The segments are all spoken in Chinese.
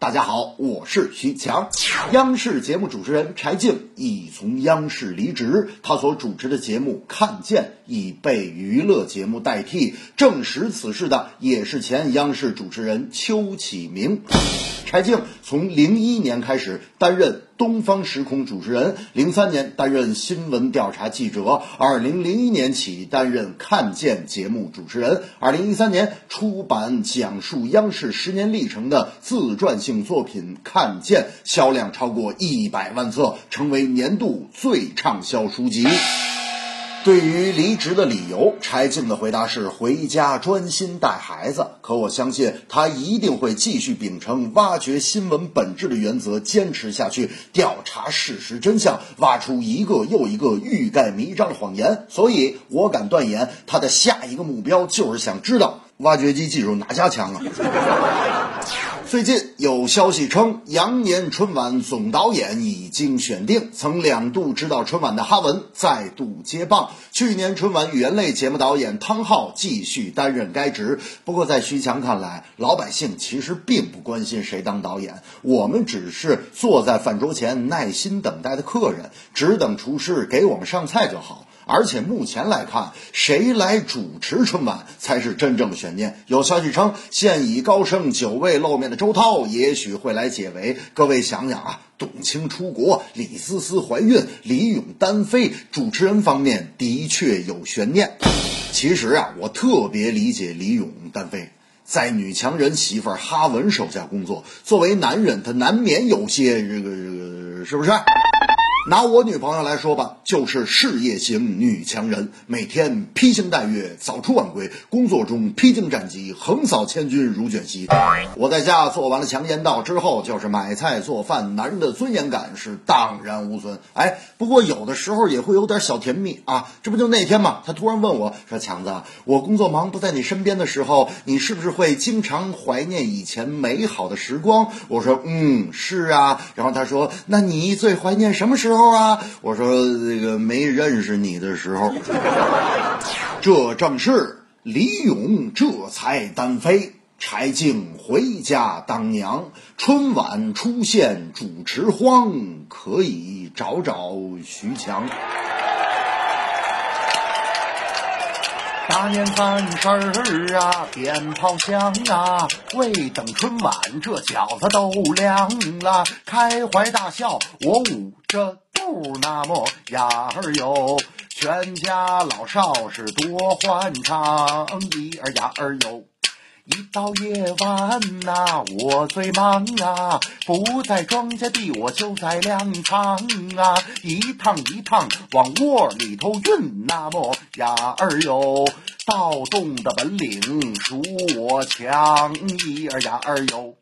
大家好，我是徐强。央视节目主持人柴静已从央视离职，他所主持的节目《看见》已被娱乐节目代替。证实此事的也是前央视主持人邱启明。柴静从零一年开始担任东方时空主持人，零三年担任新闻调查记者，二零零一年起担任《看见》节目主持人，二零一三年出版讲述央视十年历程的自传性作品《看见》，销量超过一百万册，成为年度最畅销书籍。对于离职的理由，柴静的回答是回家专心带孩子。可我相信他一定会继续秉承挖掘新闻本质的原则，坚持下去，调查事实真相，挖出一个又一个欲盖弥彰的谎言。所以，我敢断言，他的下一个目标就是想知道挖掘机技术哪家强啊！最近有消息称，羊年春晚总导演已经选定，曾两度指导春晚的哈文再度接棒。去年春晚语言类节目导演汤浩继续担任该职。不过，在徐强看来，老百姓其实并不关心谁当导演，我们只是坐在饭桌前耐心等待的客人，只等厨师给我们上菜就好。而且目前来看，谁来主持春晚才是真正的悬念。有消息称，现已高升久未露面的周涛也许会来解围。各位想想啊，董卿出国，李思思怀孕，李咏单飞，主持人方面的确有悬念。其实啊，我特别理解李咏单飞，在女强人媳妇哈文手下工作，作为男人，他难免有些这个这个，是不是？拿我女朋友来说吧，就是事业型女强人，每天披星戴月，早出晚归，工作中披荆斩棘，横扫千军如卷席。我在家做完了强言道之后，就是买菜做饭，男人的尊严感是荡然无存。哎，不过有的时候也会有点小甜蜜啊，这不就那天嘛，他突然问我说：“强子，我工作忙不在你身边的时候，你是不是会经常怀念以前美好的时光？”我说：“嗯，是啊。”然后他说：“那你最怀念什么时候？”啊！我说这个没认识你的时候，这正是李咏这才单飞，柴静回家当娘，春晚出现主持荒，可以找找徐强。大年三十儿啊，鞭炮响啊，未等春晚，这饺子都凉了。开怀大笑，我捂着，那么呀儿哟，全家老少是多欢畅，一儿呀儿哟。一到夜晚呐，我最忙啊，不在庄稼地，我就在粮仓啊，一趟一趟往窝里头运，那么呀儿哟，盗洞的本领属我强，一儿呀儿哟。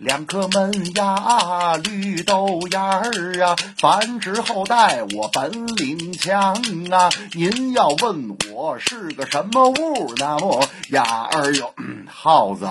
两颗门牙，绿豆芽儿啊，繁殖后代我本领强啊！您要问我是个什么物，那么呀儿哟，耗子。